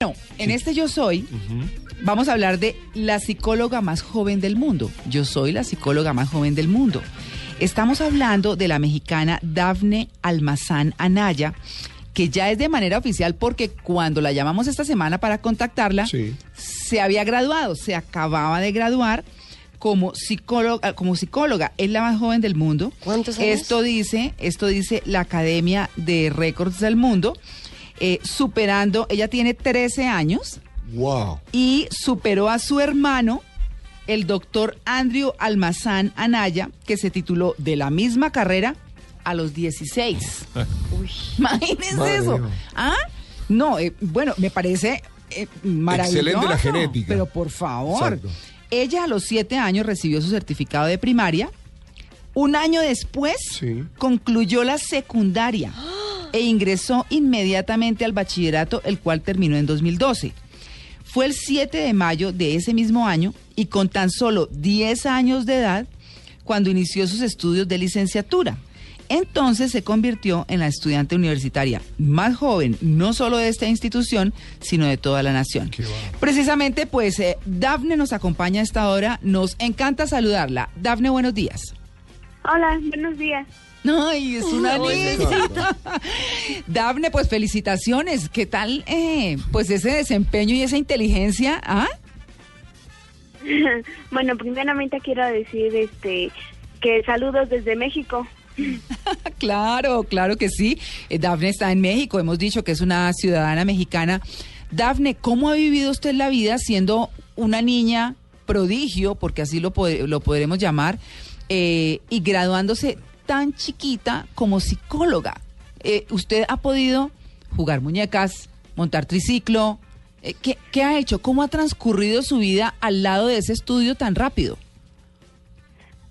No, en este Yo Soy vamos a hablar de la psicóloga más joven del mundo. Yo soy la psicóloga más joven del mundo. Estamos hablando de la mexicana Dafne Almazán Anaya, que ya es de manera oficial porque cuando la llamamos esta semana para contactarla, se había graduado, se acababa de graduar como psicóloga, como psicóloga, es la más joven del mundo. ¿Cuántos años? Esto dice, esto dice la Academia de Récords del Mundo, eh, superando, ella tiene 13 años Wow. y superó a su hermano, el doctor Andrew Almazán Anaya, que se tituló de la misma carrera a los 16. Imagínense Madre eso. ¿Ah? No, eh, bueno, me parece eh, maravilloso. Excelente la genética. Pero por favor. Exacto. Ella a los 7 años recibió su certificado de primaria. Un año después Sí. concluyó la secundaria e ingresó inmediatamente al bachillerato, el cual terminó en 2012. Fue el 7 de mayo de ese mismo año y con tan solo 10 años de edad cuando inició sus estudios de licenciatura. Entonces se convirtió en la estudiante universitaria más joven, no solo de esta institución, sino de toda la nación. Precisamente, pues, eh, Dafne nos acompaña a esta hora. Nos encanta saludarla. Dafne, buenos días. Hola, buenos días. Ay, es una niña. Dafne, pues felicitaciones. ¿Qué tal, eh, pues ese desempeño y esa inteligencia? ¿Ah? bueno, primeramente quiero decir este que saludos desde México. Claro, claro que sí. Eh, Dafne está en México. Hemos dicho que es una ciudadana mexicana. Dafne, ¿cómo ha vivido usted la vida siendo una niña prodigio, porque así lo, pod- lo podremos llamar, eh, y graduándose tan chiquita como psicóloga? Eh, ¿Usted ha podido jugar muñecas, montar triciclo? Eh, ¿qué, ¿Qué ha hecho? ¿Cómo ha transcurrido su vida al lado de ese estudio tan rápido?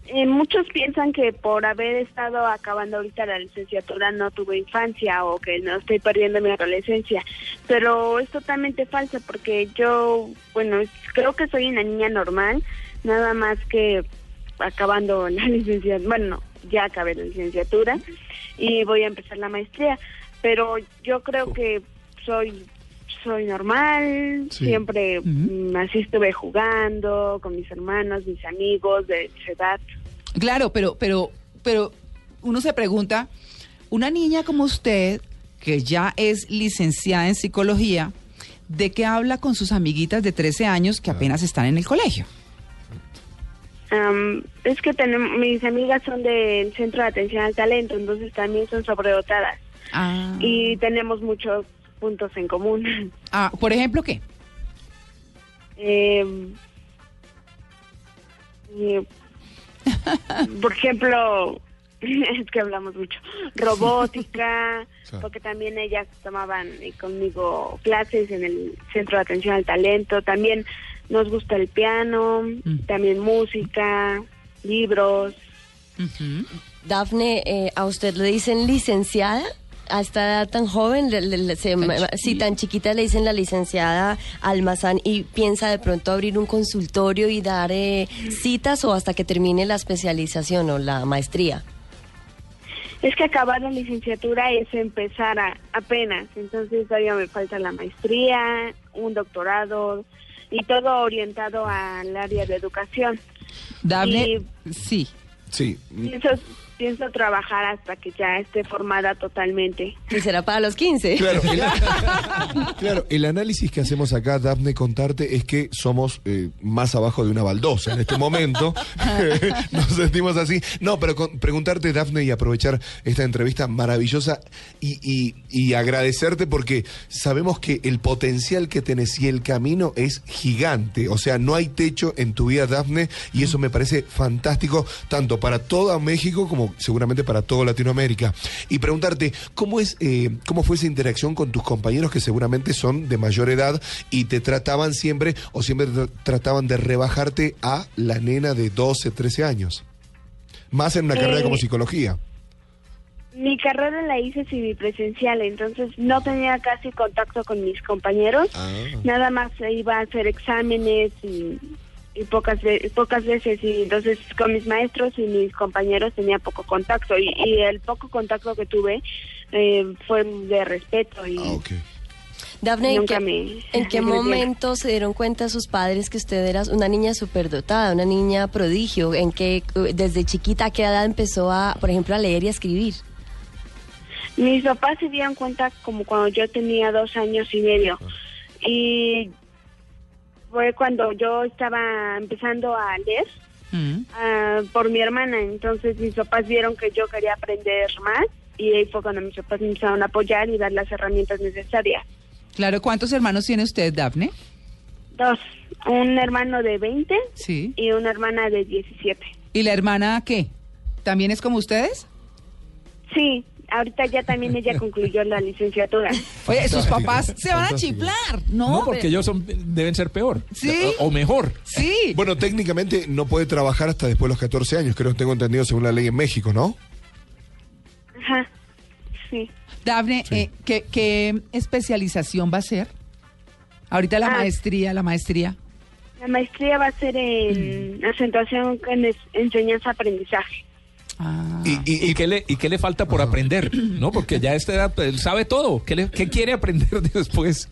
Eh, muchos piensan que por haber estado acabando ahorita la licenciatura no tuve infancia o que no estoy perdiendo mi adolescencia, pero es totalmente falso porque yo, bueno, creo que soy una niña normal, nada más que acabando la licenciatura, bueno, ya acabé la licenciatura y voy a empezar la maestría, pero yo creo que soy soy normal, Sí. siempre mm, así estuve jugando con mis hermanos, mis amigos de esa edad. Claro, pero, pero, pero uno se pregunta, una niña como usted, que ya es licenciada en psicología, ¿de qué habla con sus amiguitas de 13 años que apenas están en el colegio? Am, es que tenemos, mis amigas son del Centro de Atención al Talento, entonces también son sobredotadas. Ah, y tenemos muchos puntos en común. ah, por ejemplo, ¿qué? Em, eh, por ejemplo, es que hablamos mucho, robótica, porque también ellas tomaban eh, conmigo clases en el Centro de Atención al Talento, también nos gusta el piano, Mm. también música, libros. Ujú. Dafne, eh, ¿a usted le dicen licenciada? A esta edad tan joven, le- le- le- se- Tan sí, tan chiquita le dicen la licenciada Almazán y piensa de pronto abrir un consultorio y dar eh, citas o hasta que termine la especialización o la maestría. Es que acabar la licenciatura es empezar a- apenas, entonces todavía me falta la maestría, un doctorado y todo orientado al área de educación. Dable, sí. Sí. Pienso trabajar hasta que ya esté formada totalmente. Y será para los 15. Claro el, claro, el análisis que hacemos acá, Dafne, contarte es que somos eh, más abajo de una baldosa en este momento. Nos sentimos así. No, pero con- preguntarte, Dafne, y aprovechar esta entrevista maravillosa y, y- y agradecerte porque sabemos que el potencial que tenés y el camino es gigante. O sea, no hay techo en tu vida, Dafne, y eso me parece fantástico tanto para toda México como como seguramente para toda Latinoamérica. Y preguntarte, ¿cómo, es, eh, ¿cómo fue esa interacción con tus compañeros que seguramente son de mayor edad y te trataban siempre o siempre tra- trataban de rebajarte a la nena de 12, 13 años? Más en una carrera Eh, como psicología. Mi carrera la hice semipresencial, entonces no tenía casi contacto con mis compañeros. Ah. Nada más iba a hacer exámenes y, y pocas ve- pocas veces y entonces con mis maestros y mis compañeros tenía poco contacto y, y el poco contacto que tuve eh, fue de respeto y Ah. Dafne, ¿en qué, me- en qué momento se dieron cuenta sus padres que usted era una niña superdotada, una niña prodigio? ¿En qué, desde chiquita, a qué edad empezó a, por ejemplo, a leer y a escribir? Mis papás se dieron cuenta como cuando yo tenía dos años y medio. Y fue cuando yo estaba empezando a leer Mm. ah, por mi hermana. Entonces mis papás vieron que yo quería aprender más y ahí fue cuando mis papás me empezaron a apoyar y dar las herramientas necesarias. Claro, ¿cuántos hermanos tiene usted, Dafne? Dos, un hermano de 20 Sí. y una hermana de 17. ¿Y la hermana qué? ¿También es como ustedes? Sí, ahorita ya también ella concluyó la licenciatura. Oye, sus papás se van a chiflar, ¿no? No, porque ellos son, deben ser peor. Sí. O, o mejor. Sí. Bueno, técnicamente no puede trabajar hasta después de los 14 años, creo que tengo entendido según la ley en México, ¿no? Ajá, sí. Dafne, eh, ¿qué, qué especialización va a ser? Ahorita la Ah. maestría, la maestría. La maestría va a ser en acentuación en es- enseñanza-aprendizaje. Ah. Y, y- ¿Y qué, le, ¿Y qué le falta por aprender? ¿No? Porque ya a esta edad él sabe todo. ¿Qué, le- qué quiere aprender después?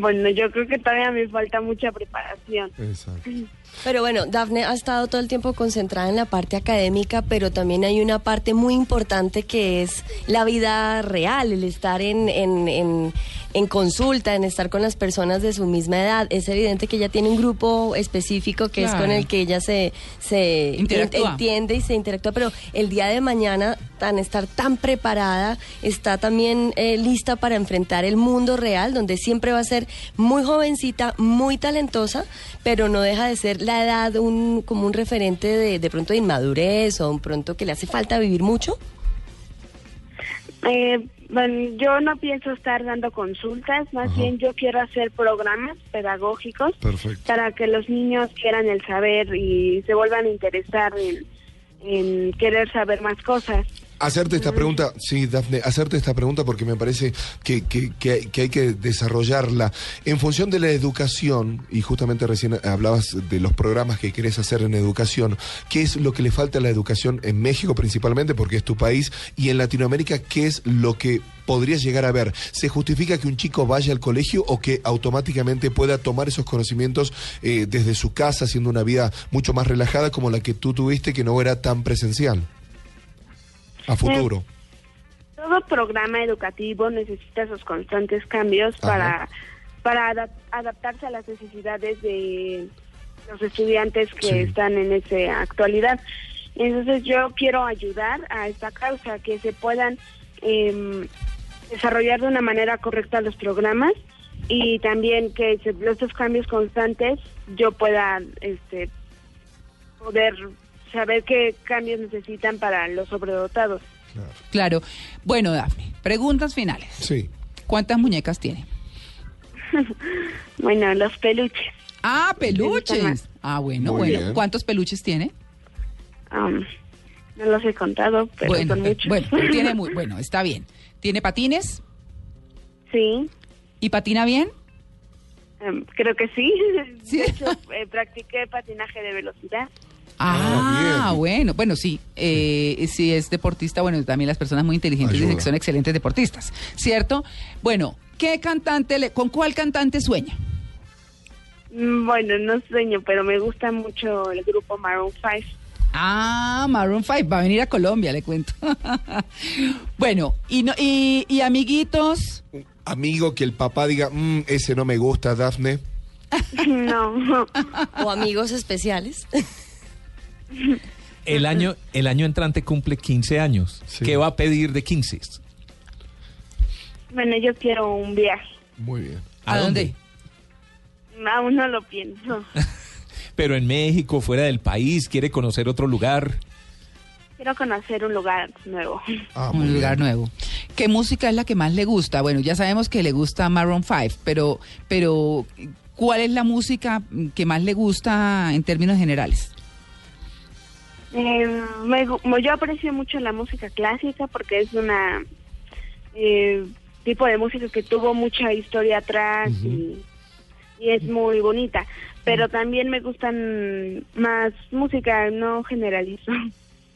Bueno, yo creo que todavía me falta mucha preparación. Exacto. Pero bueno, Dafne ha estado todo el tiempo concentrada en la parte académica, pero también hay una parte muy importante que es la vida real, el estar en, en, en, en consulta, en estar con las personas de su misma edad. Es evidente que ella tiene un grupo específico que es con el que ella se, se entiende y se interactúa, pero el día de mañana, tan estar tan preparada, está también eh, lista para enfrentar el mundo real, donde siempre va a ser muy jovencita, muy talentosa, pero no deja de ser la edad un, como un referente de, de pronto de inmadurez o un pronto que le hace falta vivir mucho. Eh, bueno, yo no pienso estar dando consultas, más Ajá. bien yo quiero hacer programas pedagógicos Perfecto. para que los niños quieran el saber y se vuelvan a interesar en, en querer saber más cosas. Hacerte esta pregunta, sí, Dafne, hacerte esta pregunta porque me parece que, que- que que hay que desarrollarla. En función de la educación, y justamente recién hablabas de los programas que querés hacer en educación, ¿qué es lo que le falta a la educación en México principalmente, porque es tu país, y en Latinoamérica, qué es lo que podrías llegar a ver? ¿Se justifica que un chico vaya al colegio o que automáticamente pueda tomar esos conocimientos eh, desde su casa, haciendo una vida mucho más relajada como la que tú tuviste, que no era tan presencial? A futuro. Todo programa educativo necesita esos constantes cambios Ajá. para, para adap- adaptarse a las necesidades de los estudiantes que Sí. están en esa actualidad. Entonces yo quiero ayudar a esta causa, que se puedan em, desarrollar de una manera correcta los programas y también que estos cambios constantes yo pueda este, poder saber qué cambios necesitan para los sobredotados. Claro. Claro. Bueno, Dafne, preguntas finales. Sí. ¿Cuántas muñecas tiene? Bueno, los peluches. Ah, peluches. Ah, bueno, Muy bueno. bien. ¿Cuántos peluches tiene? am, no los he contado, pero bueno, son muchos. bueno, tiene muy, bueno, está bien. ¿Tiene patines? sí, ¿Y patina bien? am, creo que sí. Sí. De hecho, eh, practiqué patinaje de velocidad. Ah, Ah, bueno, bueno, sí. Eh, si es deportista, bueno, también las personas muy inteligentes dicen que son excelentes deportistas, ¿cierto? Bueno, ¿qué cantante, le, con cuál cantante sueña? Mm, Bueno, no sueño, pero me gusta mucho el grupo Maroon 5. Ah, Maroon 5 va a venir a Colombia, le cuento. bueno, y, no, y, y amiguitos, Amigo que el papá diga, "Mm, ese no me gusta, Dafne. no, O amigos especiales. El año, el año entrante cumple 15 años. Sí. ¿Qué va a pedir de 15? bueno, yo quiero un viaje. Muy bien. ¿a, dónde? Aún no lo pienso. Pero en México, fuera del país, quiere conocer otro lugar. Quiero conocer un lugar nuevo. Ah, un bien. lugar nuevo. ¿Qué música es la que más le gusta? Bueno, ya sabemos que le gusta Maroon 5, pero, pero ¿cuál es la música que más le gusta en términos generales? Eh, me yo aprecio mucho la música clásica porque es una eh, tipo de música que tuvo mucha historia atrás y, y es muy bonita. Pero también me gustan más música, no generalizo.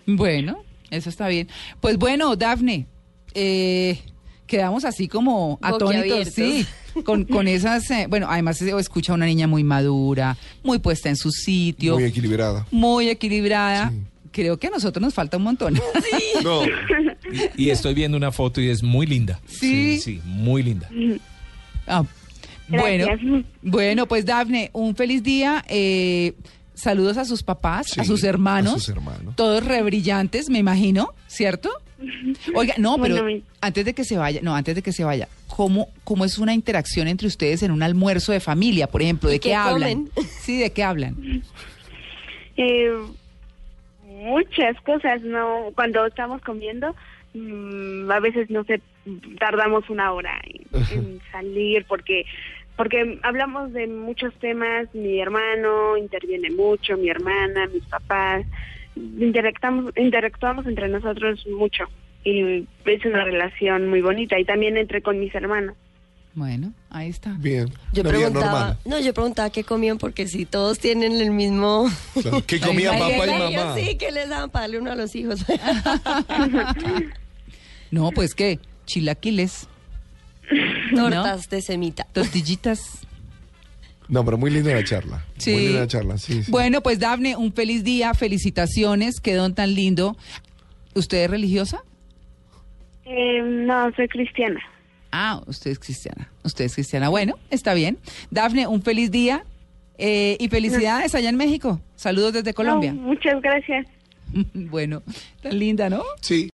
Bueno, eso está bien. Pues bueno, Dafne, eh, quedamos así como atónitos, sí, con, con esas, eh, bueno, además se escucha a una niña muy madura, muy puesta en su sitio, Muy muy, equilibrada. equilibrada. Sí. Creo que a nosotros nos falta un montón. No, Y, y estoy viendo una foto y es muy linda. Sí. Sí, muy linda. Ah, bueno, bueno, pues Dafne, un feliz día. eh, saludos a sus papás, Sí, a sus hermanos. a sus hermanos. Todos rebrillantes, me imagino, ¿cierto? Oiga, no, pero Bueno, antes de que se vaya, no, antes de que se vaya, ¿cómo, cómo es una interacción entre ustedes en un almuerzo de familia, por ejemplo? ¿De ¿Y qué, qué hablan? comen? Sí, ¿de qué hablan? Eh, muchas cosas, ¿no? Cuando estamos comiendo, mm, a veces, no sé, tardamos una hora en, en salir porque porque hablamos de muchos temas, mi hermano interviene mucho, mi hermana, mis papás, interactuamos, interactuamos entre nosotros mucho y es una relación muy bonita y también entre con mis hermanos. Bueno, ahí está. bien. Yo Una preguntaba, no, yo preguntaba qué comían porque si todos tienen el mismo Claro. ¿Qué comía Ay, papá y Ellos mamá? sí, que les daban para darle uno a los hijos. No, pues qué, chilaquiles, Tortas de semita. tortillitas. No, pero muy linda la charla. Sí. Muy linda la charla, sí. sí. Bueno, pues Dafne, un feliz día, felicitaciones, quedó tan lindo. ¿Usted es religiosa? Eh, no, soy cristiana. Ah, usted es cristiana. Usted es cristiana. Bueno, está bien. Dafne, un feliz día eh, y felicidades allá en México. Saludos desde Colombia. No, muchas gracias. bueno, tan linda, ¿no? Sí.